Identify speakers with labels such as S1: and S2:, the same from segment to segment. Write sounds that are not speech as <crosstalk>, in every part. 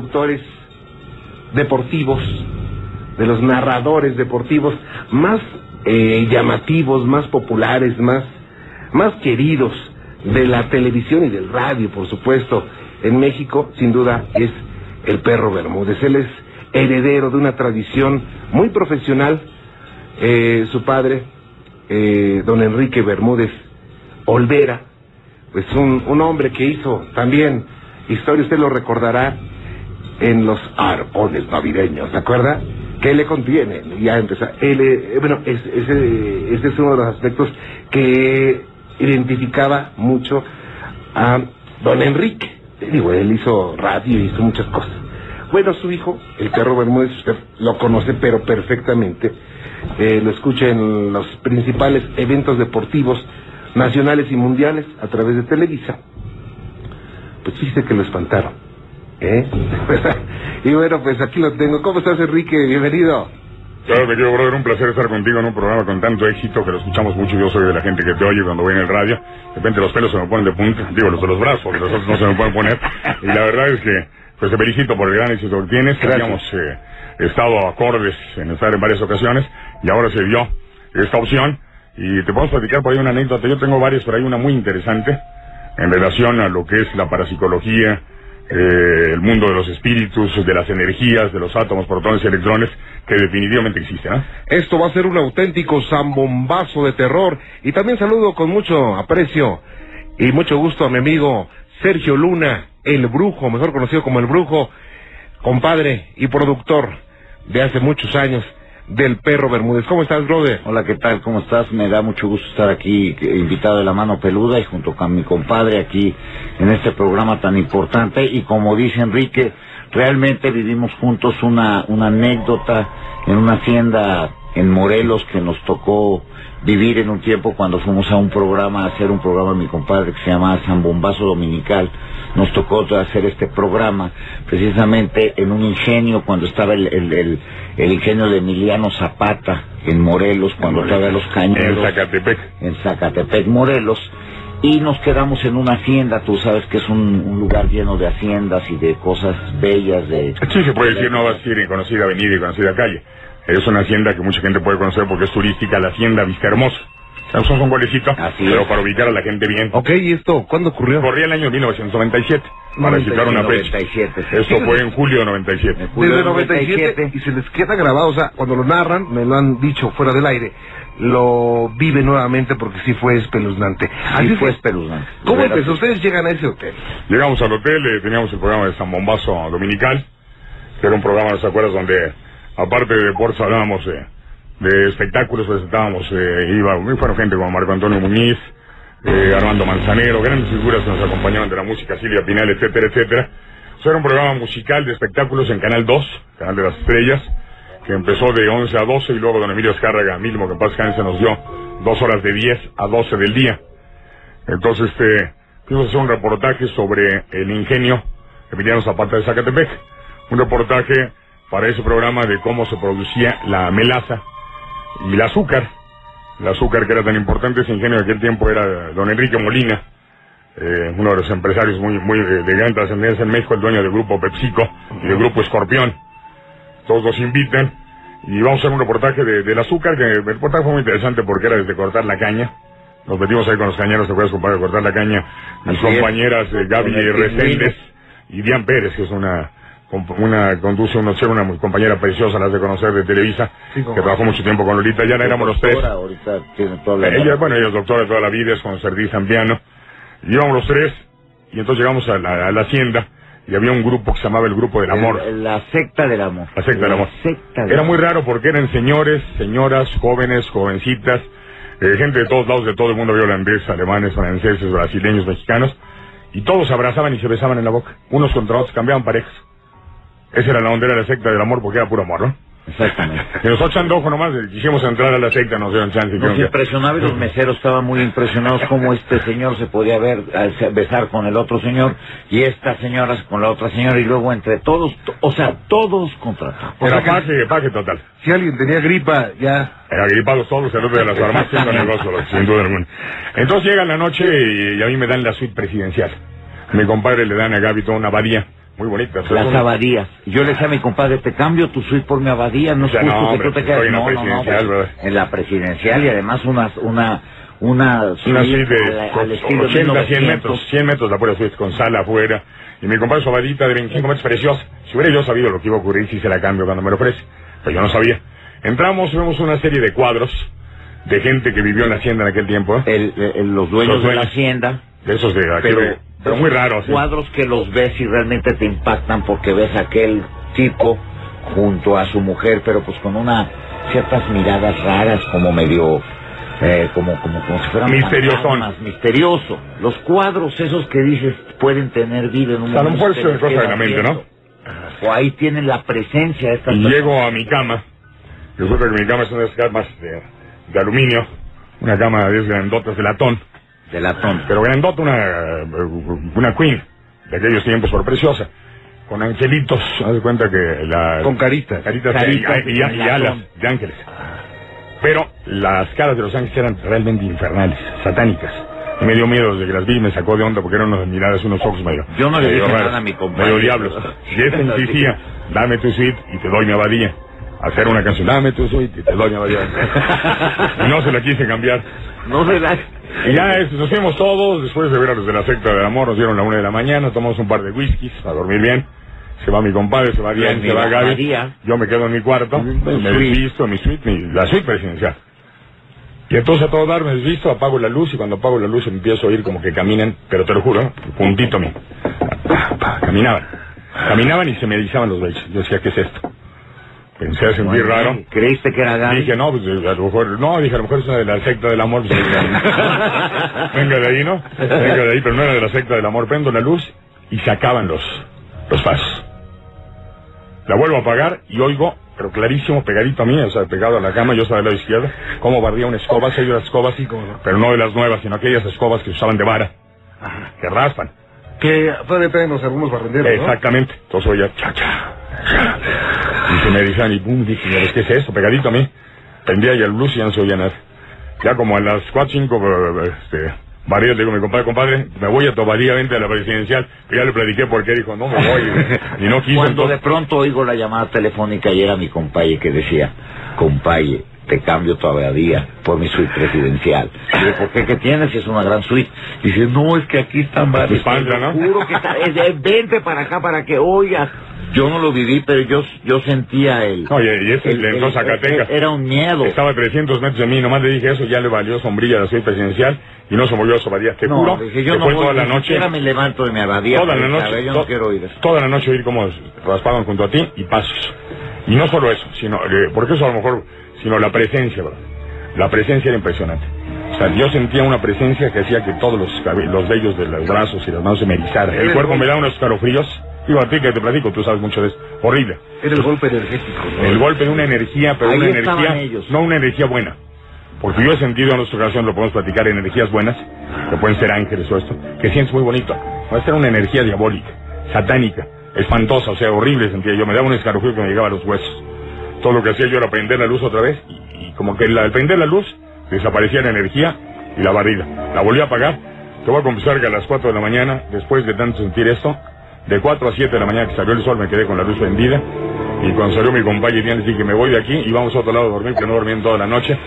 S1: conductores deportivos, de los narradores deportivos más eh, llamativos, más populares, más, más queridos de la televisión y del radio, por supuesto, en México, sin duda, es el perro Bermúdez. Él es heredero de una tradición muy profesional. Eh, su padre, eh, don Enrique Bermúdez Olvera, pues un, un hombre que hizo también historia, usted lo recordará en los arpones navideños, ¿se acuerda? ¿Qué le contiene? Ya empezó. Él, eh, bueno, es- ese, ese es uno de los aspectos que identificaba mucho a don Enrique. Digo, él hizo radio y hizo muchas cosas. Bueno, su hijo, el perro Bermúdez, usted lo conoce, pero perfectamente. Eh, lo escucha en los principales eventos deportivos nacionales y mundiales a través de Televisa. Pues fíjese que lo espantaron. ¿Eh? <laughs> y bueno, pues aquí lo tengo. ¿Cómo estás, Enrique? Bienvenido.
S2: Claro, quiero, brother, un placer estar contigo en un programa con tanto éxito que lo escuchamos mucho. Yo soy de la gente que te oye cuando voy en el radio. De repente los pelos se me ponen de punta, digo, los de los brazos, los otros no se me pueden poner. Y la verdad es que, pues te felicito por el gran éxito que tienes. Habíamos eh, estado acordes en estar en varias ocasiones y ahora se dio esta opción. Y te podemos platicar por ahí una anécdota. Yo tengo varias, pero hay una muy interesante en relación a lo que es la parapsicología, eh, el mundo de los espíritus, de las energías, de los átomos, protones y electrones, que definitivamente existen. ¿no?
S1: Esto va a ser un auténtico zambombazo de terror. Y también saludo con mucho aprecio y mucho gusto a mi amigo Sergio Luna, el brujo, mejor conocido como el brujo, compadre y productor de hace muchos años del perro Bermúdez. ¿Cómo estás, brother?
S3: Hola, ¿qué tal? ¿Cómo estás? Me da mucho gusto estar aquí, invitado de la mano peluda y junto con mi compadre aquí en este programa tan importante. Y como dice Enrique, realmente vivimos juntos una, una anécdota en una hacienda en Morelos que nos tocó vivir en un tiempo cuando fuimos a un programa, a hacer un programa mi compadre que se llama San Bombazo Dominical. Nos tocó hacer este programa precisamente en un ingenio cuando estaba el, el, el, el ingenio de Emiliano Zapata en Morelos, cuando todavía los
S2: En
S3: cañeros
S2: Zacatepec.
S3: en Zacatepec, Morelos, y nos quedamos en una hacienda, tú sabes que es un, un lugar lleno de haciendas y de cosas bellas, de...
S2: Sí, se puede decir, no va a ser conocida avenida y conocida calle. Es una hacienda que mucha gente puede conocer porque es turística, la hacienda Vista Hermosa. Es un golecito,
S3: Así
S2: pero
S3: es.
S2: para ubicar a la gente bien.
S1: Ok, ¿y esto cuándo ocurrió?
S2: Corría el año 1997, para citar una fecha.
S3: 97, sí.
S2: Esto fue en julio de 97.
S3: En julio
S1: Desde
S3: del
S1: 97 y se les queda grabado, o sea, cuando lo narran, me lo han dicho fuera del aire, lo vive nuevamente porque sí fue espeluznante.
S3: Así
S1: Así
S3: fue espeluznante.
S1: ¿Cómo empezó? Ustedes llegan a ese hotel.
S2: Llegamos al hotel, eh, teníamos el programa de San Bombazo Dominical, que era un programa, ¿no te acuerdas?, donde aparte de deportes hablábamos eh, de espectáculos, presentábamos, eh, iba, fueron gente como Marco Antonio Muñiz, eh, Armando Manzanero, grandes figuras que nos acompañaban de la música, Silvia Pinal, etcétera, etcétera. O era un programa musical de espectáculos en Canal 2, Canal de las Estrellas, que empezó de 11 a 12 y luego don Emilio Escárraga mismo, que paz descanse, nos dio dos horas de 10 a 12 del día. Entonces, este, un reportaje sobre el ingenio Emiliano Zapata de Zacatepec. Un reportaje para ese programa de cómo se producía la melaza y el azúcar. El azúcar que era tan importante, ese ingenio de aquel tiempo era don Enrique Molina, eh, uno de los empresarios muy, muy de, gran trascendencia en México, el dueño del grupo PepsiCo y del grupo Escorpión. Todos nos invitan y vamos a hacer un reportaje de- del azúcar, que el reportaje fue muy interesante porque era desde cortar la caña. Nos metimos ahí con los cañeros, ¿te acuerdas, compadre, de cortar la caña? Mis compañeras eh, Gaby Reséndez y Diane Pérez, que es una, una conduce un noticiero, una compañera preciosa, las de conocer de Televisa,
S1: Sí,
S2: que trabajó mucho tiempo con Lolita, ya éramos los tres.
S3: Doctora, Ahorita tiene toda la...
S2: Ella, bueno, ella es doctora toda la vida, es concertista en piano. Y íbamos los tres, y entonces llegamos a la, a la hacienda, y había un grupo que se llamaba el Grupo del Amor.
S3: El- la secta del amor.
S2: La secta del amor.
S3: secta del
S2: Era muy raro porque eran señores, señoras, jóvenes, jovencitas, eh, gente de todos lados, de todo el mundo, había holandeses, alemanes, franceses, brasileños, mexicanos, y todos se abrazaban y se besaban en la boca. Unos contra otros, cambiaban parejas. Esa era la onda, era la secta del amor porque era puro amor, ¿no?
S3: Exactamente. <laughs>
S2: Y nosotros andojo nomás, eh, quisimos entrar a la secta, nos dieron chance.
S3: Nos
S2: que-
S3: impresionaba y los meseros estaban muy impresionados cómo este señor se podía ver eh, besar con el otro señor y esta señora con la otra señora y luego entre todos, to- o sea, todos contra todos.
S1: O
S2: Era
S1: sea que-
S2: paje, paje total.
S1: Si alguien tenía gripa, ya...
S2: Era agripados todos, el otro de las <laughs> armas haciendo negocio, sin duda alguna. Entonces llega la noche y, y a mí me dan la suite presidencial. A mi compadre le dan a Gaby toda una abadía muy bonita.
S3: Las abadías. Yo le decía a mi compadre, te cambio tu suite por mi abadía, no es
S2: Ya,
S3: justo
S2: no,
S3: que
S2: hombre,
S3: tú te
S2: estoy
S3: quedes
S2: en la
S3: no, no, no,
S2: presidencial,
S3: pues, en la presidencial y además una una una
S2: Una suite de
S3: al,
S2: con
S3: al estilo
S2: 80, 100
S3: 1900.
S2: metros, 100 metros la pura suite con sala afuera. Y mi compadre su abadita de 25 metros preciosa. Si hubiera yo sabido lo que iba a ocurrir, si se la cambio cuando me lo ofrece. Pero yo no sabía. Entramos, vemos una serie de cuadros de gente que vivió en la hacienda en aquel tiempo. ¿eh?
S3: El- el- los dueños
S2: Los
S3: de la hacienda
S2: De esos de aquel,
S3: pero,
S2: pero, muy raros. ¿eh?
S3: Cuadros que los ves y realmente te impactan porque ves a aquel tipo junto a su mujer, pero pues con una ciertas miradas raras, como medio, eh, como, como, como si fueran fantasmas, misterioso. Los cuadros esos que dices pueden tener vida en un
S2: lo
S3: momento.
S2: mejor
S3: te
S2: es
S3: les
S2: cosa de
S3: quedas
S2: la mente,
S3: viendo. O ahí tienen la presencia de estas
S2: Y llego a mi cama. Resulta que mi cama es una de esas camas de, de aluminio. Una cama de esas grandotas de latón.
S3: De latón.
S2: Pero grandota, una, eh, una queen. De aquellos tiempos, por preciosa. Con angelitos. Haz de cuenta que la...
S1: Con caritas.
S2: Caritas,
S3: Caritas
S2: y, y- y alas de ángeles. Pero las caras de los ángeles eran realmente infernales, satánicas. Y me dio miedo desde que las vi, me sacó de onda porque eran unas miradas, unos ojos medio.
S3: Yo no le dije nada a mi compañero.
S2: Medio diablos. <laughs> Y este insistía, dame tu suite y te doy mi abadía. Hacer una canción, dame tu suite y te doy mi abadía. y <laughs> no se la quise cambiar.
S3: No se.
S2: Y ya nos fuimos todos, después de ver a los de la secta del amor, nos dieron la una de la mañana, tomamos un par de whiskies a dormir bien. Se va mi compadre, se va Diane,
S3: Mi
S2: se va Gaby.
S3: María.
S2: Yo me quedo en mi cuarto, me desvisto, mi suite, mi- la suite presidencial. Y entonces a todo dar me desvisto, apago la luz y cuando apago la luz empiezo a oír como que caminan, pero te lo juro, puntito a mí. Caminaban. Caminaban y se me erizaban los vellos. Yo decía, ¿qué es esto? Pensé a sentir raro.
S3: ¿Creíste que era Gaby?
S2: Dije, no, pues a lo mejor, no, dije, a lo mejor es una de la secta del amor. pues, <laughs> venga de ahí, ¿no? Venga de ahí, pero no era de la secta del amor. Prendo la luz y se acaban los, los pasos. La vuelvo a apagar y oigo, pero clarísimo, pegadito a mí, o sea, pegado a la cama, yo estaba del lado izquierdo, cómo barría una escoba, se oye las escobas, pero no de las nuevas, sino aquellas escobas que usaban de vara, que raspan.
S1: Que todavía tenemos algunos barrenderos, ¿no?
S2: Exactamente. Entonces oía cha, cha, cha. Y se me erizan y pum, dije, "Mira, ¿qué es esto? Pegadito a mí. Prendía ya el luz y ya no se oía nada. Ya como a las 4, 5, este, varios le digo a mi compadre, compadre, me voy a Tobadía, vente a la presidencial. Y ya le platiqué por qué, dijo, no me voy. Y no quiso.
S3: Cuando de pronto oigo la llamada telefónica y era mi compaye que decía, compaye, te cambio tu abadía por mi suite presidencial. Y digo, ¿por qué? ¿Qué tienes? Es una gran suite. Dice, no, es que aquí están varios.
S2: espalda, ¿no?
S3: Juro que está, es de, vente para acá para que oigas. Yo no lo viví, pero yo, yo sentía el...
S2: Oye, y ese
S3: el-
S2: le entró
S3: el-
S2: Zacatecas.
S3: Era un miedo.
S2: Estaba a 300 metros de mí, nomás le dije eso, ya le valió sombrilla la suite presidencial y no se movió a Sobadía. Te
S3: no,
S2: juro
S3: dije, yo
S2: que
S3: no voy,
S2: toda la noche.
S3: me levanto de mi abadía.
S2: toda la noche,
S3: yo
S2: to-
S3: no quiero oír eso.
S2: toda la noche oír cómo raspaban junto a ti y pasos. Y no solo eso, sino, eh, porque eso a lo mejor, sino la presencia, ¿verdad? La presencia era impresionante. O sea, yo sentía una presencia que hacía que todos los, los vellos de los brazos y las manos se me erizaran. El cuerpo me da unos escalofríos. Digo, a ti que te platico, tú sabes mucho de esto. Horrible.
S1: Era el golpe energético, ¿no?
S2: El golpe de una energía, pero
S3: Ahí
S2: una energía,
S3: ellos.
S2: no una energía buena. Porque yo he sentido en nuestra ocasión, lo podemos platicar, energías buenas, que pueden ser ángeles o esto, que sientes muy bonito. Va a ser una energía diabólica, satánica, espantosa, o sea, horrible sentía yo. Me daba un escalofrío que me llegaba a los huesos. Todo lo que hacía yo era prender la luz otra vez y, y como que la- al prender la luz desaparecía la energía y la barrida. La volví a apagar. Te voy a confesar que a las 4 de la mañana, después de tanto sentir esto, de 4 a 7 de la mañana que salió el sol me quedé con la luz prendida y cuando salió mi compañero les dije que me voy de aquí y vamos a otro lado a dormir porque no dormí en toda la noche.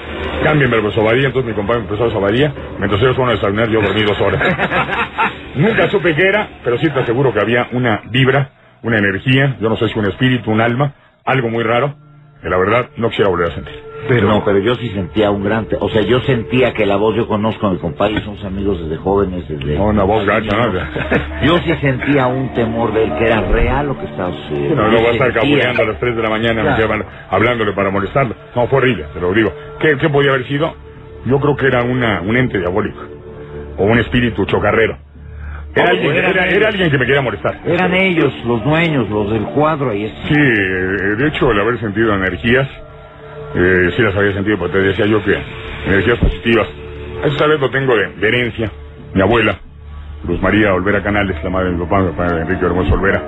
S2: Cámbienme el sobadía, entonces mi compañero empezó a sobadía, mientras ellos fueron a desayunar yo dormí dos horas. <laughs> Nunca supe qué era, pero sí te aseguro que había una vibra, una energía, yo no sé si un espíritu, un alma, algo muy raro, que la verdad no quisiera volver a sentir.
S3: Pero no, pero yo sí sentía un gran... te- O sea, yo sentía que la voz, yo conozco a mi compadre, somos amigos desde jóvenes, desde...
S2: No, una voz gacha, ¿no? <laughs>
S3: Yo sí sentía un temor de él, que era real lo que estaba sucediendo.
S2: No, no voy a estar cabuleando a las 3 de la mañana, me
S3: Claro.
S2: quedaban hablándole para molestarlo. No, fue horrible, te lo digo. ¿Qué, qué podía haber sido? Yo creo que era una, un ente diabólico, o un espíritu chocarrero. Era, alguien, era, era alguien que me quería molestar.
S3: Eran ellos, los dueños, los del cuadro, ahí está.
S2: Sí, eh, de hecho, el haber sentido energías, eh, sí las había sentido, porque te decía yo que energías positivas. Eso tal vez lo tengo de, de herencia. Mi abuela, Luz María Olvera Canales, la madre de mi papá, mi papá Enrique Hermoso Olvera,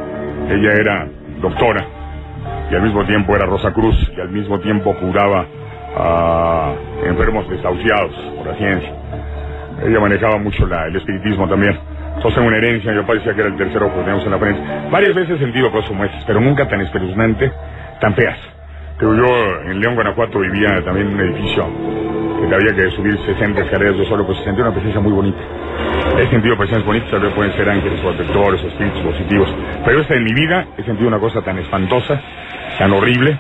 S2: ella era doctora y al mismo tiempo era Rosa Cruz y al mismo tiempo curaba a enfermos desahuciados por la ciencia. Ella manejaba mucho la- el espiritismo también. Entonces una herencia, mi papá decía que era el tercer ojo que teníamos en la frente. Varias veces sentido cosas como esas, pero nunca tan espeluznante, tan feas. Pero yo en León, Guanajuato vivía también en un edificio que había que subir 60 escaleras yo solo, pues sentía una presencia muy bonita. He sentido presencias bonitas, tal vez pueden ser ángeles protectores espíritus positivos. Pero esta en mi vida he sentido una cosa tan espantosa, tan horrible,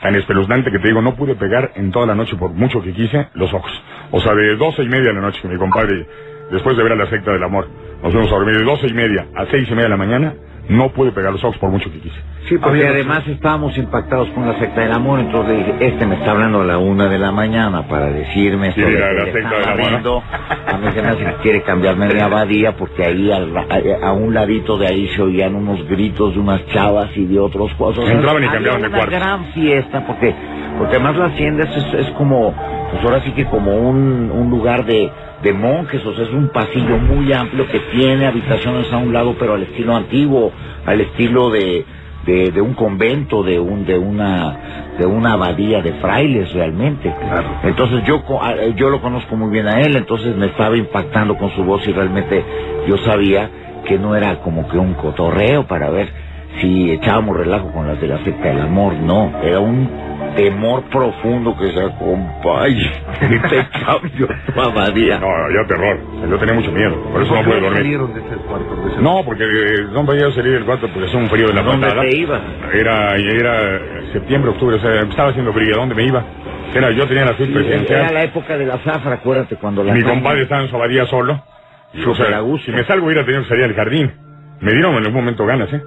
S2: tan espeluznante que te digo, no pude pegar en toda la noche, por mucho que quise, los ojos. O sea, de doce y media de la noche que mi compadre, después de ver a la secta del amor, nos fuimos a dormir de doce y media a seis y media de la mañana, no pude pegar los ojos por mucho que quise.
S1: Sí,
S3: Porque
S1: había-
S3: además estábamos impactados con la secta del amor, entonces dije, este me está hablando a la una de la mañana para decirme esto
S2: Sí,
S3: de
S2: la- secta del amor.
S3: A mí se me hace que quiere cambiarme de abadía porque ahí al- a, a un ladito de ahí se oían unos gritos de unas chavas y de otros cosas.
S2: Entraban y cambiaban de
S3: una
S2: cuarto.
S3: gran fiesta porque porque además la hacienda es, es como, pues ahora sí que como un, un lugar de, de monjes, o sea, es un pasillo muy amplio que tiene habitaciones a un lado, pero al estilo antiguo, al estilo de, de, de un convento, de un, de una, de una abadía de frailes realmente.
S1: Claro.
S3: Entonces yo, co- a- eh, yo lo conozco muy bien a él, entonces me estaba impactando con su voz y realmente yo sabía que no era como que un cotorreo para ver si echábamos relajo con las de la secta del amor, no, era un temor profundo que se acompaña <laughs> y te cambio tu abadía.
S2: No, ya terror. Yo tenía mucho miedo, por eso no pude dormir.
S1: salieron de ese cuarto? de ese-
S2: No, porque eh, no podía salir del cuarto porque hacía un frío de la
S3: ¿Dónde
S2: patada.
S3: te ibas?
S2: Era, era septiembre, octubre, o sea, estaba haciendo frío. ¿A dónde me iba? Era, yo tenía la suite
S3: Era
S2: presidencial.
S3: la época de la zafra, acuérdate, cuando la...
S2: Mi compadre estaba en su abadía solo. Y, o sea, si me salgo hubiera tenido que salir al jardín. Me dieron en algún momento ganas, ¿eh?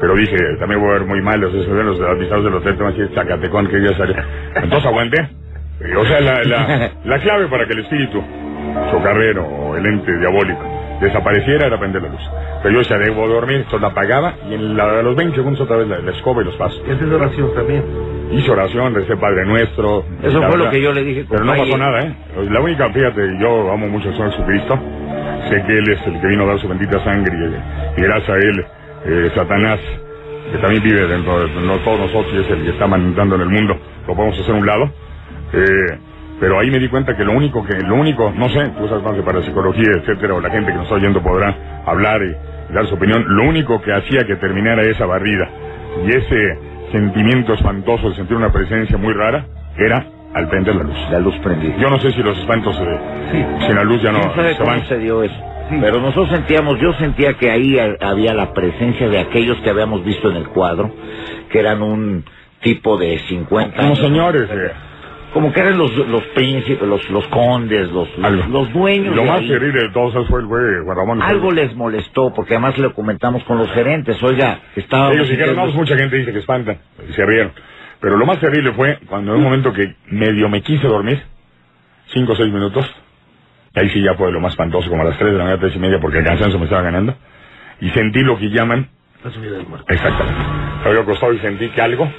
S2: Pero dije, también voy a ver muy mal, los, los avisados del hotel, tengo decir, Zacatecón, que ya salió. Entonces aguanté. O sea, la, la, la clave para que el espíritu chocarrero o el ente diabólico desapareciera era prender la luz. Pero yo ya debo dormir, entonces la apagaba y en la- a los 20 segundos otra vez la, la escoba y los pasos.
S1: Y haces oración también.
S2: Hice oración, recé Padre Nuestro.
S3: Eso fue lo que yo le dije.
S2: Pero no pasó nada, ¿eh? La única, fíjate, yo amo mucho Señor Jesucristo. Sé que Él es el que vino a dar su bendita sangre y, y gracias a Él, eh, Satanás, que también vive dentro de no, todos nosotros y es el que está mandando en el mundo, lo podemos hacer a un lado. Eh, pero ahí me di cuenta que lo único que, lo único, no sé, tú sabes más de parapsicología, etcétera, o la gente que nos está oyendo podrá hablar y, dar su opinión, lo único que hacía que terminara esa barrida y ese sentimiento espantoso de sentir una presencia muy rara era al prender la luz.
S3: La luz prendida.
S2: Yo no sé si los espantos eh,
S1: Sí.
S2: sin la luz ya no
S3: ¿Quién sabe
S2: se van.
S3: se dio eso?
S1: Sí.
S3: Pero nosotros sentíamos, yo sentía que ahí ha- había la presencia de aquellos que habíamos visto en el cuadro, que eran un tipo de 50
S2: Como
S3: años.
S2: señores, eh,
S3: Como que eran los, los príncipes, los, los condes, los,
S2: algo.
S3: los, los dueños.
S2: Lo
S3: de
S2: más
S3: ahí.
S2: todos esos fue el güey Ramón.
S3: Algo les molestó, porque además lo comentamos con los gerentes. Oiga, estábamos...
S2: Ellos dijeron, no, pues mucha gente dice que espantan. Y se rieron. Pero lo más terrible fue cuando en un momento que medio me quise dormir, cinco o seis minutos, ahí sí ya fue lo más espantoso, como a las tres de la mañana, tres y media, porque el cansancio me estaba ganando, y sentí lo que llaman,
S1: La subida del muerto.
S2: exactamente, me había acostado y sentí que algo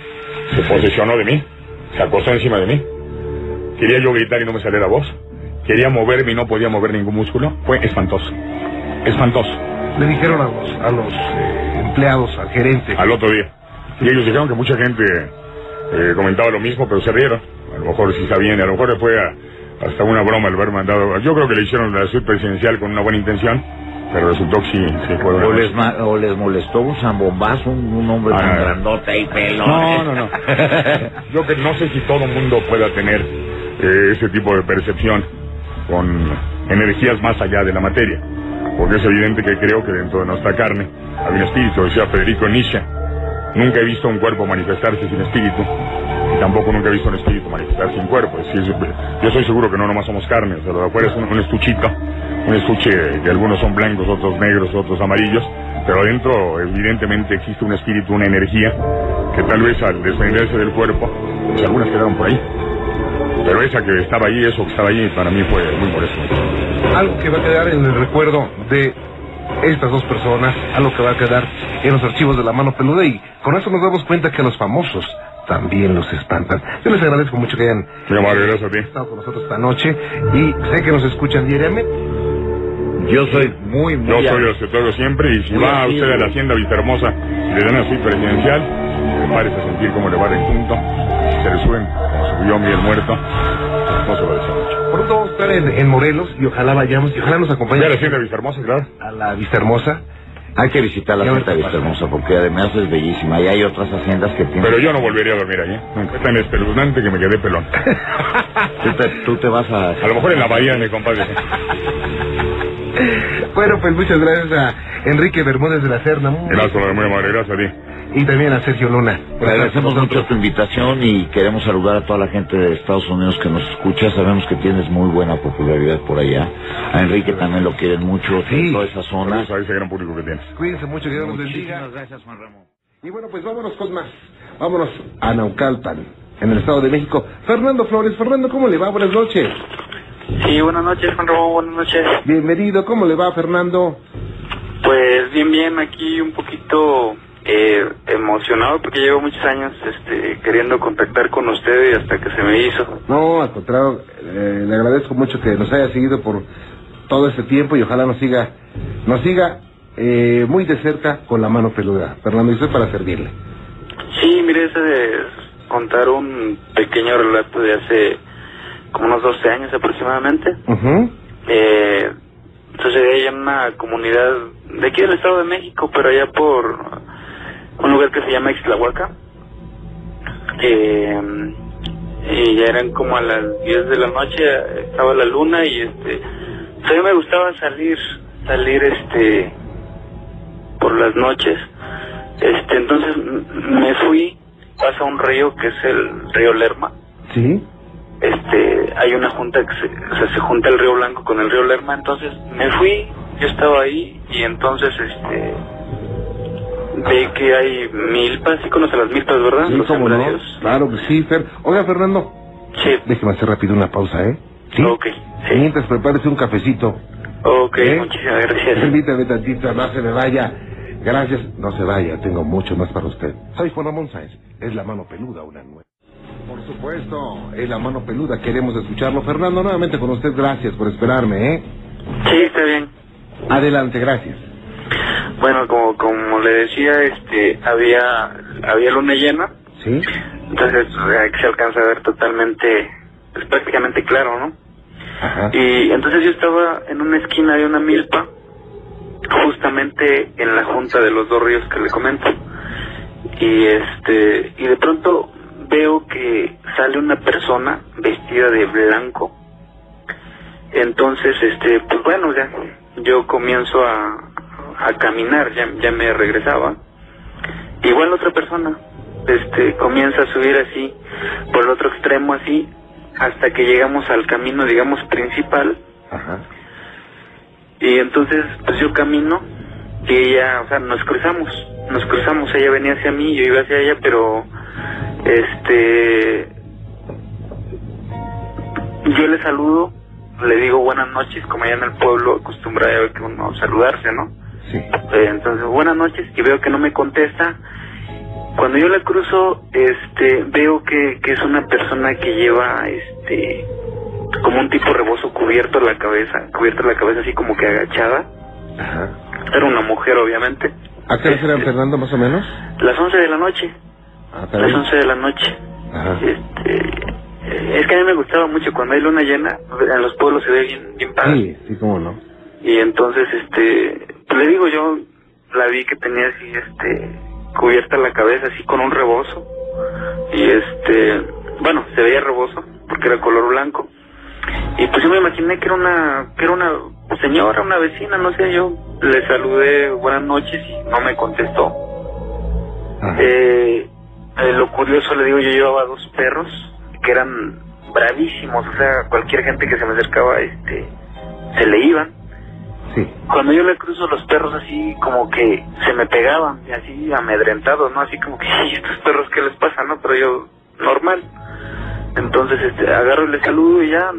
S2: se posesionó de mí, se acostó encima de mí, quería yo gritar y no me salía la voz, quería moverme y no podía mover ningún músculo, fue espantoso, espantoso.
S1: Le dijeron a los, a los eh, empleados, al gerente.
S2: al otro día. Y ellos dijeron que mucha gente eh, comentaba lo mismo, pero se rieron. A lo mejor sí sabían, a lo mejor fue a- hasta una broma el haber mandado. Yo creo que le hicieron la suite presidencial con una buena intención, pero resultó que sí, sí fue
S3: O les, ma- o les molestó un zambombazo, un, un hombre
S2: Ah,
S3: tan
S2: no.
S3: grandote y pelón.
S2: No, no, no. <laughs> Yo que no sé si todo mundo pueda tener eh, ese tipo de percepción con energías más allá de la materia. Porque es evidente que creo que dentro de nuestra carne hay un espíritu, decía Federico Nietzsche. Nunca he visto un cuerpo manifestarse sin espíritu. Tampoco nunca he visto un espíritu manifestarse sin cuerpo. Es decir, yo estoy seguro que no nomás somos carne. O sea, lo de afuera es un, un estuchito. Un estuche que algunos son blancos, otros negros, otros amarillos. Pero adentro, evidentemente, existe un espíritu, una energía que tal vez al desprenderse del cuerpo, pues algunas quedaron por ahí. Pero esa que estaba ahí, eso que estaba ahí, para mí fue muy molesto.
S1: Algo que va a quedar en el recuerdo de estas dos personas, algo que va a quedar en los archivos de la mano peluda y con eso nos damos cuenta que los famosos también los espantan. Yo les agradezco mucho que hayan
S2: a ti.
S1: estado con nosotros esta noche y sé que nos escuchan diariamente.
S3: Yo soy muy, muy...
S2: Yo soy el secretario siempre y si va
S3: activo.
S2: usted a la hacienda Vistahermosa y le dan así presidencial, prepárese a sentir cómo le va de punto, se le suben como subió Miguel muerto, no se lo deseo mucho.
S1: Pronto vamos a estar en, en Morelos y ojalá vayamos y ojalá nos acompañen
S2: la hacienda Vistahermosa, claro.
S1: a la Vista Hermosa.
S3: Hay que visitar la
S1: ahorita
S3: Vista. Hermosa porque además es bellísima y hay otras haciendas que tienen...
S2: Pero yo no volvería a dormir allí, nunca. Es tan espeluznante que me quedé pelón. <laughs>
S3: Tú te, tú te vas a...
S2: A lo mejor en la bahía, mi compadre.
S1: Bueno, pues muchas gracias a Enrique Bermúdez de la Serna
S2: Gracias, muy madre, gracias a ti.
S1: Y también a Sergio Luna.
S3: Te agradecemos mucho tu invitación y queremos saludar a toda la gente de Estados Unidos que nos escucha. Sabemos que tienes muy buena popularidad por allá. A Enrique también lo quieren mucho,
S1: Sí.
S3: toda esa zona.
S2: A ese gran público que tienes.
S1: Cuídense mucho, que Dios los bendiga.
S3: Gracias, Juan Ramón.
S1: Y bueno, pues vámonos con más. Vámonos a Naucalpan, en el Estado de México. Fernando Flores. Fernando, ¿cómo le va? Buenas noches.
S4: Sí, buenas noches, Juan Ramón, buenas noches.
S1: Bienvenido. ¿Cómo le va, Fernando?
S4: Pues bien, bien, aquí un poquito eh, emocionado porque llevo muchos años este, queriendo contactar con usted y hasta que se me hizo.
S1: No, al contrario, eh, le agradezco mucho que nos haya seguido por todo este tiempo y ojalá nos siga, nos siga eh, muy de cerca con la mano peluda. Fernando, estoy para servirle.
S4: Sí, mire, ese de contar un pequeño relato de hace como unos 12 años aproximadamente.
S1: Ujú.
S4: Eh, sucedió allá en una comunidad de aquí del Estado de México, pero allá por un lugar que se llama Ixtlahuaca. Eh, y ya eran como a las 10 de la noche, estaba la luna y este, a mí me gustaba salir, salir este, por las noches. Este, entonces me fui, pasa un río que es el río Lerma
S1: Sí.
S4: este hay una junta que se, o sea, se junta el río Blanco con el río Lerma entonces me fui yo estaba ahí y entonces este ve que hay milpas sí conoce las milpas verdad
S1: Sí,
S4: los
S1: cómo no. Claro que sí, Fer. Oiga, Fernando,
S4: sí
S1: déjeme hacer rápido una pausa, ¿eh? Sí.
S4: ok sí
S1: Mientras prepárese un cafecito.
S4: ok
S1: ¿Eh?
S4: muchísimas gracias <laughs>
S1: Permítame tantito, no se me vaya. Gracias, no se vaya, tengo mucho más para usted. Soy Juan Ramón Sáenz, es la mano peluda, una nueva. Por supuesto, es la mano peluda, queremos escucharlo. Fernando, nuevamente con usted, gracias por esperarme, ¿eh?
S4: sí está bien
S1: Adelante, gracias.
S4: Bueno como como le decía este había había luna llena
S1: ¿Sí?
S4: entonces se alcanza a ver totalmente pues prácticamente claro no
S1: Ajá.
S4: Y entonces yo estaba en una esquina de una milpa, justamente en la junta de los dos ríos que le comento. Y este, y de pronto veo que sale una persona vestida de blanco. Entonces, este, pues bueno, ya yo comienzo a, a caminar, ya, ya me regresaba. Igual otra persona, este, comienza a subir así, por el otro extremo así, hasta que llegamos al camino, digamos, principal.
S1: Ajá.
S4: Y entonces, pues yo camino y ella, o sea, nos cruzamos, nos cruzamos, ella venía hacia mí, yo iba hacia ella, pero, este, yo le saludo, le digo buenas noches, como allá en el pueblo acostumbrado que uno saludarse, ¿no?
S1: Sí.
S4: Eh, entonces, buenas noches, y veo que no me contesta. Cuando yo la cruzo, este, veo que, que es una persona que lleva, este, como un tipo rebozo cubierto la cabeza, cubierto la cabeza así como que agachada.
S1: Ajá.
S4: Era una mujer, obviamente.
S1: ¿A qué hora
S4: Este,
S1: Fernando, más o menos?
S4: Las 11 de la noche,
S1: Ah,
S4: las
S1: bien.
S4: 11 de la noche.
S1: Ajá.
S4: Este, es que a mí me gustaba mucho cuando hay luna llena, en los pueblos se ve bien, bien padre.
S1: Sí, sí, cómo no.
S4: Y entonces, este, le digo yo, la vi que tenía así, este, cubierta la cabeza así con un rebozo. Y este, bueno, se veía rebozo porque era color blanco. Y pues yo me imaginé que era una, que era una señora, una vecina, no sé, yo le saludé buenas noches y no me contestó. Eh, eh, lo curioso, le digo, yo llevaba dos perros que eran bravísimos, o sea, cualquier gente que se me acercaba, este, se le iban.
S1: Sí.
S4: Cuando yo le cruzo los perros así como que se me pegaban, y así amedrentados, ¿no? Así como que, "Ay, estos perros qué les pasa, ¿no? Pero yo, normal. Entonces, este, agarro y le saludo y ya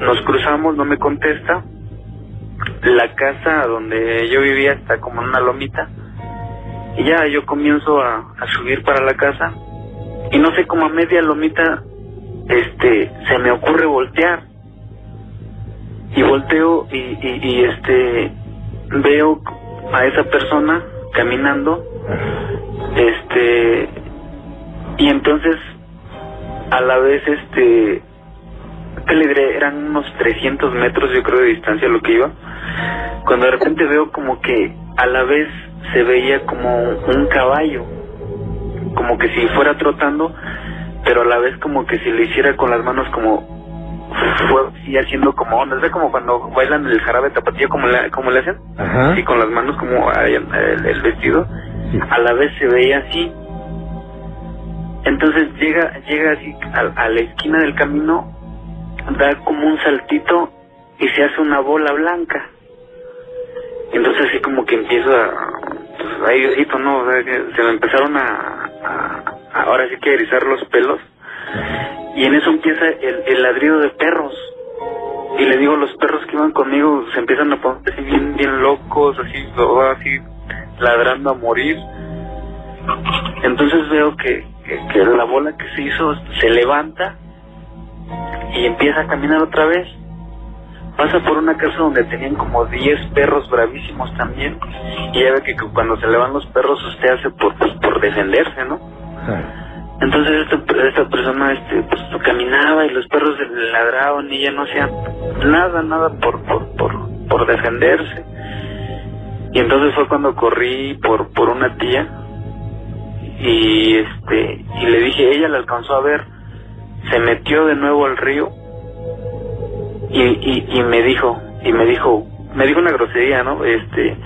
S4: nos cruzamos, no me contesta. la casa donde yo vivía está como en una lomita. Y ya yo comienzo a, a subir para la casa. Y no sé, como a media lomita, este, se me ocurre voltear. Y volteo y, y, y este, veo a esa persona caminando. Este, y entonces, a la vez, este, ¿qué le diré? Eran unos 300 metros, yo creo, de distancia lo que iba. Cuando de repente veo como que a la vez se veía como un caballo, como que si fuera trotando, pero a la vez como que si le hiciera con las manos como y haciendo como ondas, ¿ve como cuando bailan el jarabe tapatío como le, como le hacen?
S1: Ajá.
S4: Sí, con las manos como el, el vestido, a la vez se veía así. Entonces llega llega así a, a la esquina del camino, da como un saltito y se hace una bola blanca. Entonces así como que empiezo a, pues ahí Diosito, ¿no? O sea, que se me empezaron a, a- a- ahora sí que a erizar los pelos. Y en eso empieza el, el ladrido de perros. Y le digo, los perros que iban conmigo se empiezan a poner bien, bien locos, así, así, ladrando a morir. Entonces veo que, que, la bola que se hizo se levanta y empieza a caminar otra vez. Pasa por una casa donde tenían como 10 perros bravísimos también. Y ya ve que cu- cuando se le van los perros usted hace por, pues, por defenderse, ¿no? Entonces esta, esta persona este, pues, caminaba y los perros ladraban y ella no hacía nada, nada por, por, por, por defenderse. Y entonces fue cuando corrí por, por una tía y este y le dije, ella la alcanzó a ver, se metió de nuevo al río y, y, y me dijo, y me dijo, me dijo una grosería, ¿no? Este,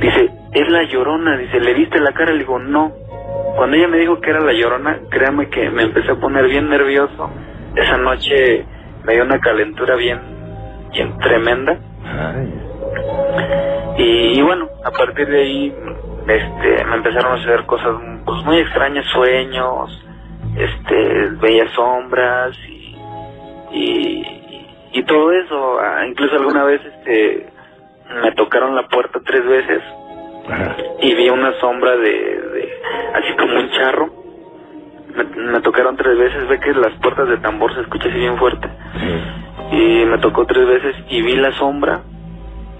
S4: dice, es la llorona, dice, ¿le viste la cara? Le digo, no. Cuando ella me dijo que era la llorona, créame que me empecé a poner bien nervioso. Esa noche me dio una calentura bien, bien tremenda. Y, y bueno, a partir de ahí, este, me empezaron a suceder cosas pues, muy extrañas, sueños, este, veía sombras y, y, y todo eso. Ah, Incluso alguna vez, este, me tocaron la puerta tres veces y vi una sombra de, de así un charro. Me, me tocaron tres veces, ve que las puertas de tambor se escucha así bien fuerte. Y me tocó tres veces y vi la sombra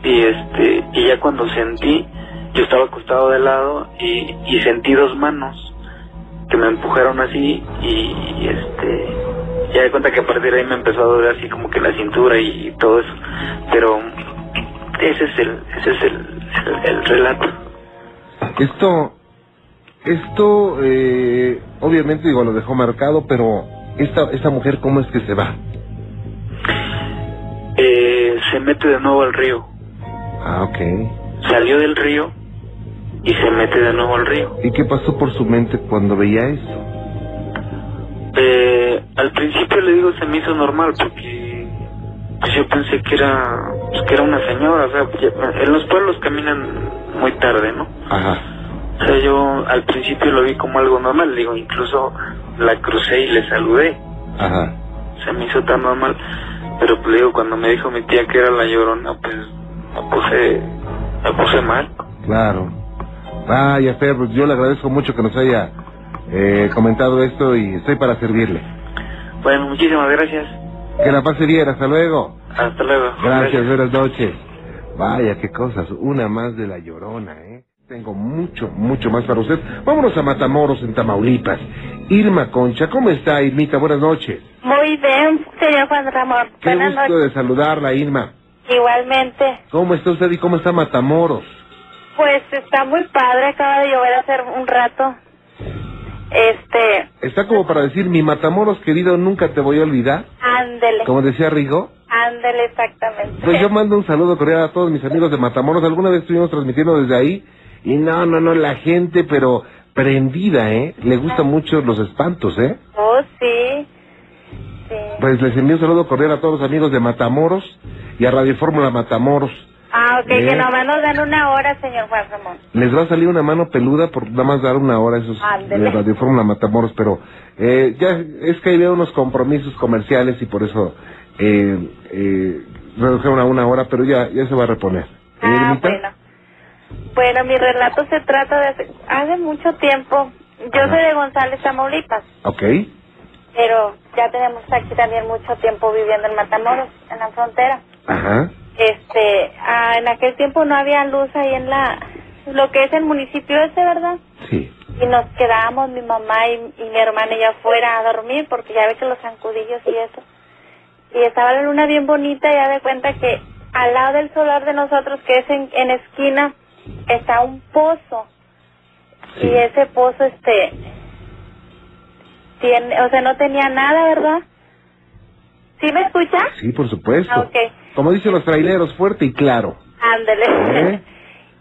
S4: y este y ya cuando sentí yo estaba acostado de lado y, y sentí dos manos que me empujaron así y, y, este ya de cuenta que a partir de ahí me empezó a doler así como que la cintura y, todo eso pero ese es el ese es el, el, el relato
S1: Esto, esto, eh, obviamente, digo, lo dejó marcado, pero esta, esta mujer, ¿cómo es que se va?
S4: eh, se mete de nuevo al río
S1: Ah, ok.
S4: salió del río y se mete de nuevo al río
S1: ¿Y qué pasó por su mente cuando veía eso?
S4: Eh, al principio le digo se me hizo normal porque pues yo pensé que era pues, que era una señora, o sea, en los pueblos caminan muy tarde, ¿no?
S1: Ajá.
S4: O sea, yo al principio lo vi como algo normal, digo, incluso la crucé y le saludé,
S1: Ajá.
S4: se me hizo tan normal, pero pues, digo, cuando me dijo mi tía que era la llorona, pues me puse, me puse mal.
S1: Claro. Vaya, Fer, pues yo le agradezco mucho que nos haya eh, comentado esto y estoy para servirle.
S4: Bueno, muchísimas gracias,
S1: Que la pase bien, hasta luego.
S4: hasta luego.
S1: Gracias, buenas noches. Vaya, qué cosas. Una más de la llorona, ¿eh? Tengo mucho, mucho más para usted. Vámonos a Matamoros, en Tamaulipas. Irma Concha, ¿cómo está, Irmita? Buenas noches.
S5: Muy bien, señor Juan Ramón.
S1: Qué
S5: Buenas
S1: gusto
S5: noches.
S1: de saludarla, Irma.
S5: Igualmente.
S1: ¿Cómo está usted y cómo está Matamoros?
S5: Pues está muy padre, acaba de llover hace un rato. Este,
S1: Está como para decir, mi Matamoros querido, nunca te voy a olvidar.
S5: ándele,
S1: Como decía Rigo.
S5: ándele exactamente.
S1: Pues yo mando un saludo cordial a todos mis amigos de Matamoros. Alguna vez estuvimos transmitiendo desde ahí. Y no, no, no, la gente, pero prendida, ¿eh? Le gustan mucho los espantos, ¿eh?
S5: Oh, sí. Sí.
S1: Pues les envío un saludo cordial a todos los amigos de Matamoros y a Radio Fórmula Matamoros.
S5: Ah, ok,
S1: Bien.
S5: que nomás nos dan una hora, señor Juan Ramón.
S1: Les va a salir una mano peluda por nada más dar una hora a esos
S5: Ándele.
S1: de Radio Fórmula Matamoros, pero eh, ya es que hay unos compromisos comerciales y por eso eh, eh, redujeron a una hora, pero ya, ya se va a reponer.
S5: Ah,
S1: Irmita?
S5: bueno. Bueno, mi relato se trata de hace, hace mucho tiempo. Yo
S1: Ajá.
S5: soy de González, Tamaulipas,
S1: Ok.
S5: pero ya tenemos aquí también mucho tiempo viviendo en Matamoros, en la frontera.
S1: Ajá.
S5: Este, ah, en aquel tiempo no había luz ahí en la, lo que es el municipio ese, ¿verdad?
S1: Sí.
S5: Y nos quedábamos mi mamá y, y mi hermana y yo afuera a dormir porque ya ve que los zancudillos y eso. Y estaba la luna bien bonita y ya de cuenta que al lado del solar de nosotros, que es en, en esquina, está un pozo.
S1: Sí.
S5: Y ese pozo, este, tiene, o sea, no tenía nada, ¿verdad? ¿Sí me escucha?
S1: Sí, por supuesto.
S5: Ah.
S1: Como dicen los traileros, fuerte y claro.
S5: Ándele.
S1: ¿Eh? <laughs>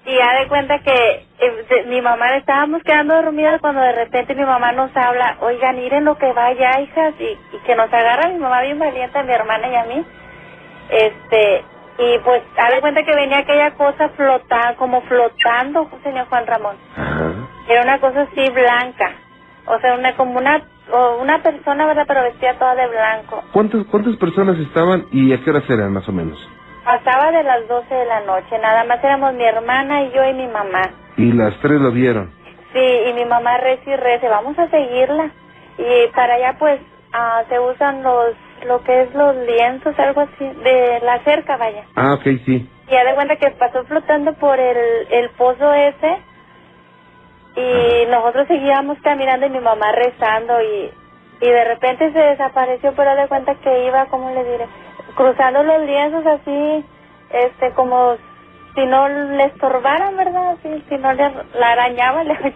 S5: Y ya de cuenta que eh, de- mi mamá estábamos quedando dormidas cuando de repente mi mamá nos habla, oigan, miren lo que va allá, hijas, y, y que nos agarra mi mamá bien valiente, a mi hermana y a mí. Este, y pues, haz de cuenta que venía aquella cosa flotando, como flotando, señor Juan Ramón.
S1: Ajá.
S5: Era una cosa así blanca. O sea, una como una, una persona, ¿verdad? Pero vestida toda de blanco.
S1: ¿Cuántas, ¿Cuántas personas estaban y a qué horas eran más o menos?
S5: Pasaba de las 12 de la noche, nada más éramos mi hermana y yo y mi mamá.
S1: Y las tres lo vieron.
S5: Sí, y mi mamá reza y reza, vamos a seguirla. Y para allá pues ah, se usan los, lo que es los lienzos, algo así, de la cerca, vaya.
S1: Ah, ok, sí.
S5: Y ya de cuenta que pasó flotando por el, el pozo ese y nosotros seguíamos caminando y mi mamá rezando y, y de repente se desapareció, pero de cuenta que iba, ¿cómo le diré? Cruzando los lienzos así, este, como si no le estorbaran, ¿verdad? Así, si no le, la arañaba, <laughs> le.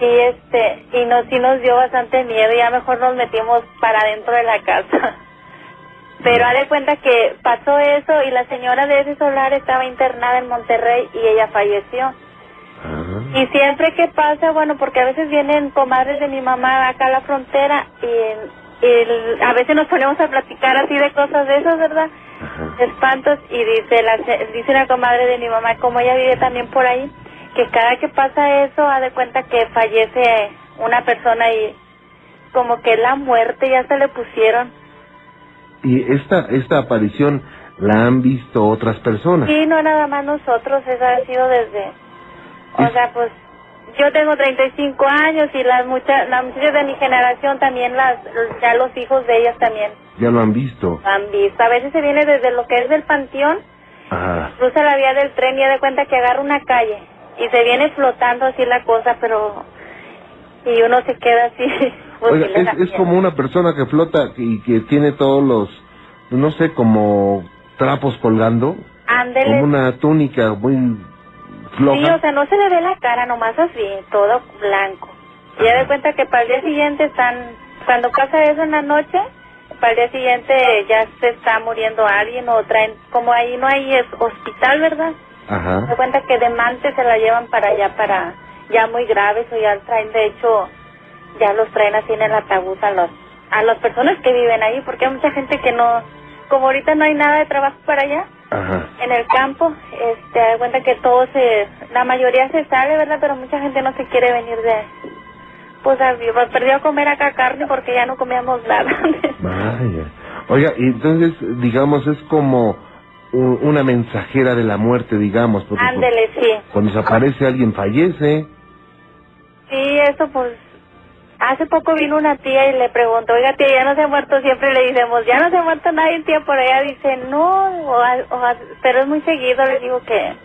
S5: Y este, y nos, sí nos dio bastante miedo y ya mejor nos metimos para adentro de la casa. <laughs> Pero haz de cuenta que pasó eso y la señora de ese solar estaba internada en Monterrey y ella falleció.
S1: Ah.
S5: Y siempre que pasa, bueno, porque a veces vienen comadres de mi mamá acá a la frontera y, y a veces nos ponemos a platicar así de cosas de esas, ¿verdad?
S1: Ajá.
S5: espantos y dice la dice una comadre de mi mamá como ella vive también por ahí que cada que pasa eso ha de cuenta que fallece una persona y como que la muerte ya se le pusieron
S1: Y esta, esta aparición la han visto otras personas.
S5: sí no nada más nosotros eso ha sido desde o
S1: Es-
S5: sea pues yo tengo 35 años y las muchas las muchachas de mi generación también las ya los hijos de ellas también
S1: Ya lo han visto.
S5: lo han visto a veces se viene desde lo que es del panteón
S1: Ajá.
S5: cruza la vía del tren y da de cuenta que agarra una calle y se viene flotando así la cosa, pero y uno se queda así. <laughs> pues,
S1: Oiga,
S5: sí
S1: es, como una persona que flota y que tiene todos los, no sé, como trapos colgando,
S5: Ándele.
S1: como una túnica muy
S5: Sí,
S1: floja.
S5: o sea, no se le ve la cara, nomás así, todo blanco. Y ya de cuenta que para el día siguiente están, cuando pasa eso en la noche, para el día siguiente ya se está muriendo alguien o traen, como ahí no hay es- hospital, ¿verdad? Se
S1: Ajá.
S5: cuenta que de Mante se la llevan para allá, para ya muy graves o ya traen, de hecho, ya los traen así en el ataúd a los a las personas que viven ahí, porque hay mucha gente que no, como ahorita no hay nada de trabajo para allá,
S1: Ajá.
S5: en el campo, este, da cuenta que todo se, la mayoría se sale, ¿verdad? Pero mucha gente no se quiere venir de, pues, pues, perdió a comer acá carne porque ya no comíamos nada. <laughs>
S1: Vaya. Oiga, y entonces, digamos, es como una mensajera de la muerte, digamos, porque cu-
S5: Ándele, sí.
S1: cuando se aparece alguien fallece.
S5: Sí, eso pues, hace poco vino una tía y le preguntó, oiga tía, ya no se ha muerto, siempre le decimos, ya no se ha muerto nadie, tía, por ella dice, no, o a- o a- pero es muy seguido, les digo que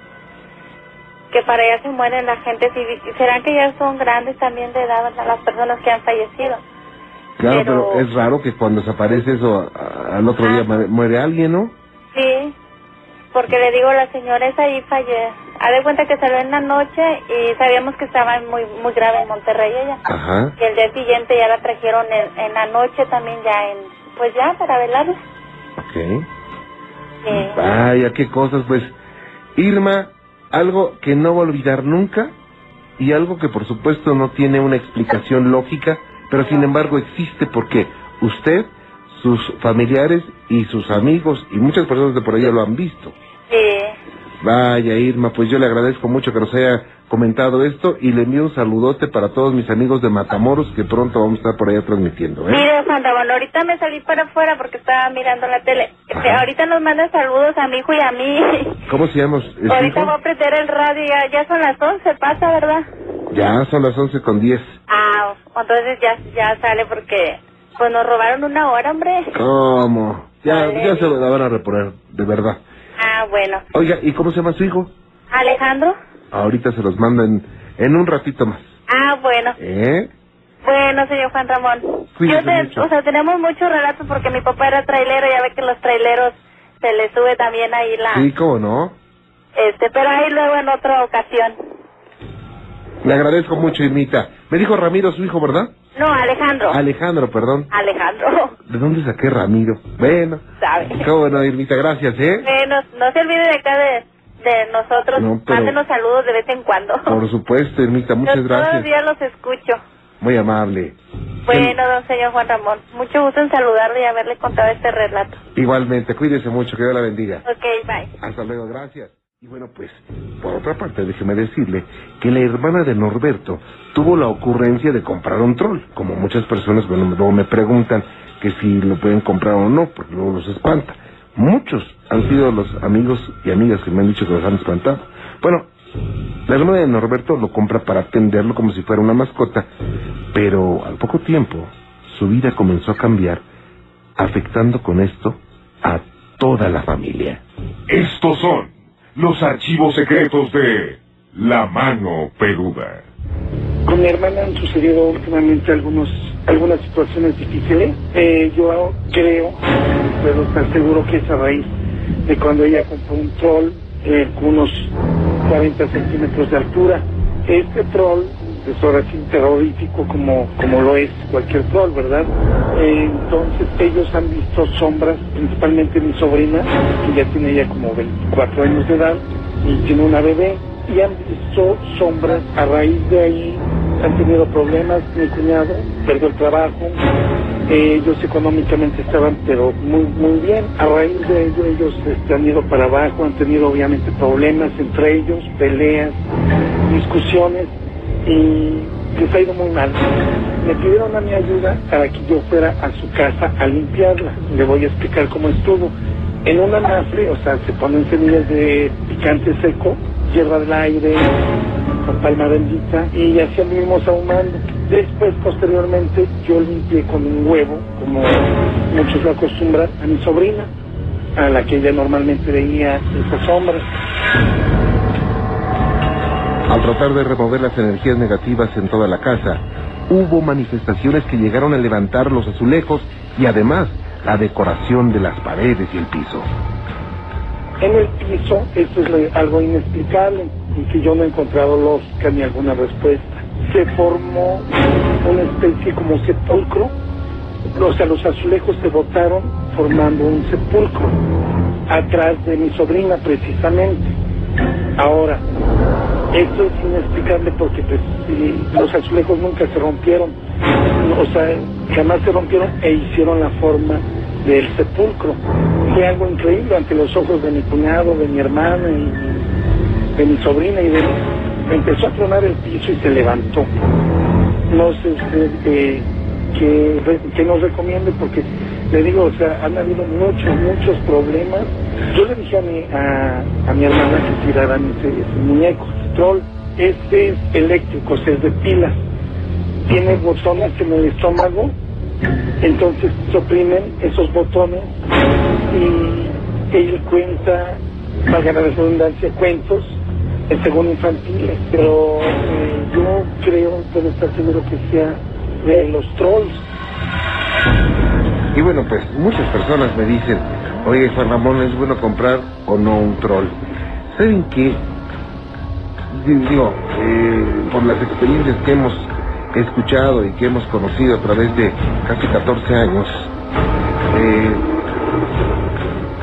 S5: que para allá se mueren la gente, si, serán que ya son grandes también de edad ¿verdad? las personas que han fallecido.
S1: Claro, pero,
S5: Pero-
S1: es raro que cuando se aparece eso, a- al otro día
S5: Ah.
S1: muere, muere alguien, ¿no?
S5: Sí, porque le digo, la señora esa ahí falle. Ha de cuenta que salió en la noche y sabíamos que estaba muy muy grave en Monterrey ella.
S1: Ajá.
S5: Y el día siguiente ya la trajeron en, en la noche también ya en, pues ya para velarla.
S1: Ok.
S5: Sí.
S1: Vaya, qué cosas, pues. Irma, algo que no va a olvidar nunca y algo que por supuesto no tiene una explicación <laughs> lógica, pero sin embargo existe porque usted, sus familiares y sus amigos y muchas personas de por allá lo han visto.
S5: Sí.
S1: Vaya, Irma, pues yo le agradezco mucho que nos haya comentado esto y le envío un saludote para todos mis amigos de Matamoros que pronto vamos a estar por allá transmitiendo. ¿eh?
S5: Mire, Ramón, ahorita me salí para afuera porque estaba mirando la tele. Este, ahorita nos manda saludos a mi hijo y a mí.
S1: ¿Cómo se llama?
S5: ahorita
S1: hijo?
S5: voy a prender el radio, ya, ya son las 11, pasa, ¿verdad?
S1: Ya son las once con diez.
S5: Ah, entonces ya, ya sale porque pues nos robaron una hora, hombre.
S1: ¿Cómo? Ya,
S5: Vale.
S1: ya se la van a reponer, de verdad.
S5: Bueno.
S1: Oiga, ¿y cómo se llama su hijo?
S5: Alejandro.
S1: Ahorita se los mandan en un ratito más.
S5: Ah, bueno.
S1: ¿Eh?
S5: Bueno, señor Juan Ramón.
S1: Cuídese
S5: Yo te-
S1: mucho.
S5: o sea, tenemos muchos relatos porque mi papá era trailero, ya ve que los traileros se les sube también ahí la...
S1: Sí, ¿cómo no?
S5: Este, pero ahí luego en otra ocasión.
S1: Le agradezco mucho, Irmita. Me dijo Ramiro su hijo, ¿verdad?
S5: No, Alejandro.
S1: Alejandro, perdón.
S5: Alejandro,
S1: ¿De dónde saqué Ramiro? Bueno.
S5: ¿sabe?
S1: ¿Cómo no, Irmita? Gracias, ¿eh?
S5: Bueno, no se olvide de acá de, de nosotros.
S1: No, pero-
S5: Mándenos saludos de vez en cuando.
S1: Por supuesto, Irmita, muchas
S5: Yo Todos los
S1: gracias.
S5: días los escucho.
S1: Muy amable.
S5: Bueno, don señor Juan Ramón, mucho gusto en saludarle y haberle contado este relato.
S1: Igualmente, cuídese mucho, que Dios la bendiga.
S5: Ok, bye.
S1: Hasta luego, gracias. Y bueno, pues, por otra parte, déjeme decirle que la hermana de Norberto tuvo la ocurrencia de comprar un troll. Como muchas personas, bueno, luego me preguntan que si lo pueden comprar o no, porque luego los espanta. Muchos han sido los amigos y amigas que me han dicho que los han espantado. Bueno, la hermana de Norberto lo compra para atenderlo como si fuera una mascota, pero al poco tiempo su vida comenzó a cambiar, afectando con esto a toda la familia.
S6: Estos son los archivos secretos de La Mano Peluda.
S7: Con mi hermana han sucedido últimamente algunos, algunas situaciones difíciles. Eh, yo creo, puedo estar seguro que es a raíz de cuando ella compró un troll eh, con unos 40 centímetros de altura. Este troll es ahora sí terrorífico como, como lo es cualquier troll, ¿verdad? Eh, entonces ellos han visto sombras, principalmente mi sobrina, que ya tiene ya como 24 años de edad y tiene una bebé, y han visto sombras. A raíz de ahí, han tenido problemas, mi cuñado perdió el trabajo, eh, ellos económicamente estaban pero muy muy bien, a raíz de ello ellos este, han ido para abajo, han tenido obviamente problemas entre ellos, peleas, discusiones y les ha ido muy mal. Me pidieron a mi ayuda para que yo fuera a su casa a limpiarla. Le voy a explicar cómo estuvo. En un anafre, o sea, se ponen semillas de picante seco, hierba del aire, con palma bendita, y así anduvimos ahumando. Después, posteriormente, yo limpié con un huevo, como muchos lo acostumbran, a mi sobrina, a la que ella normalmente veía esas sombras.
S1: Al tratar de remover las energías negativas en toda la casa, hubo manifestaciones que llegaron a levantar los azulejos y además la decoración de las paredes y el piso.
S7: En el piso, esto es algo inexplicable y que yo no he encontrado lógica ni alguna respuesta. Se formó una especie como sepulcro, o sea, los azulejos se botaron formando un sepulcro atrás de mi sobrina precisamente. Ahora, esto es inexplicable porque pues, los azulejos nunca se rompieron, o sea, jamás se rompieron e hicieron la forma del sepulcro. Fue algo increíble ante los ojos de mi cuñado, de mi hermana y de mi sobrina y de mí. Empezó a tronar el piso y se levantó. No sé usted eh, que, nos recomiende porque le digo, o sea, han habido muchos, muchos problemas. Yo le dije a mi, a, mi hermana que tiraran ese, ese troll. Este es eléctrico, es de pilas. Tiene botones en el estómago, entonces se oprimen esos botones y él cuenta, valga la redundancia, cuentos eh, según infantiles, pero eh, yo creo, puedo estar seguro que sea de los trolls.
S1: Y bueno, pues muchas personas me dicen, oye Juan Ramón, ¿es bueno comprar o no un troll? ¿Saben qué? Di- Digo, eh, por las experiencias que hemos escuchado y que hemos conocido a través de casi 14 años, eh,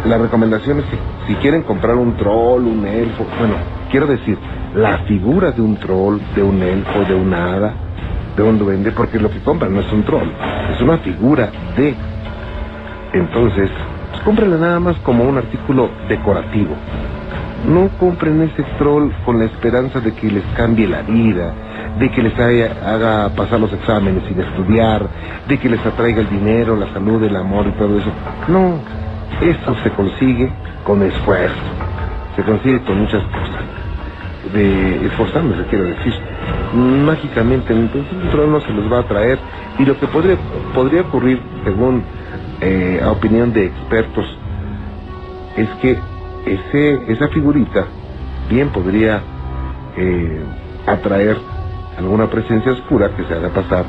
S1: la recomendación es que si quieren comprar un troll, un elfo, bueno, quiero decir, la figura de un troll, de un elfo, de un hada, de un duende, porque lo que compran no es un troll, es una figura de. Entonces, pues cómprala nada más como un artículo decorativo. No compren ese troll con la esperanza de que les cambie la vida, de que les haga pasar los exámenes sin estudiar, de que les atraiga el dinero, la salud, el amor y todo eso. No, eso se consigue con esfuerzo, se consigue con muchas cosas, de esforzándose quiero decir. Mágicamente, entonces un troll no se los va a traer y lo que podría, podría ocurrir, según eh, opinión de expertos, es que ese, esa figurita bien podría eh, atraer alguna presencia oscura que se haga pasar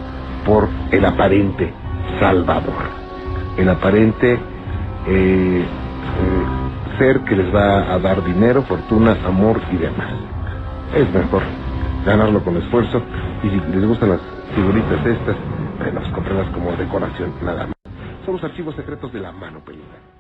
S1: por el aparente salvador, el aparente eh, eh, ser que les va a dar dinero, fortunas, amor y demás. Es mejor ganarlo con esfuerzo y si les gustan las figuritas estas, bueno, cómprenlas como decoración, nada más. Son los archivos secretos de la mano peluda.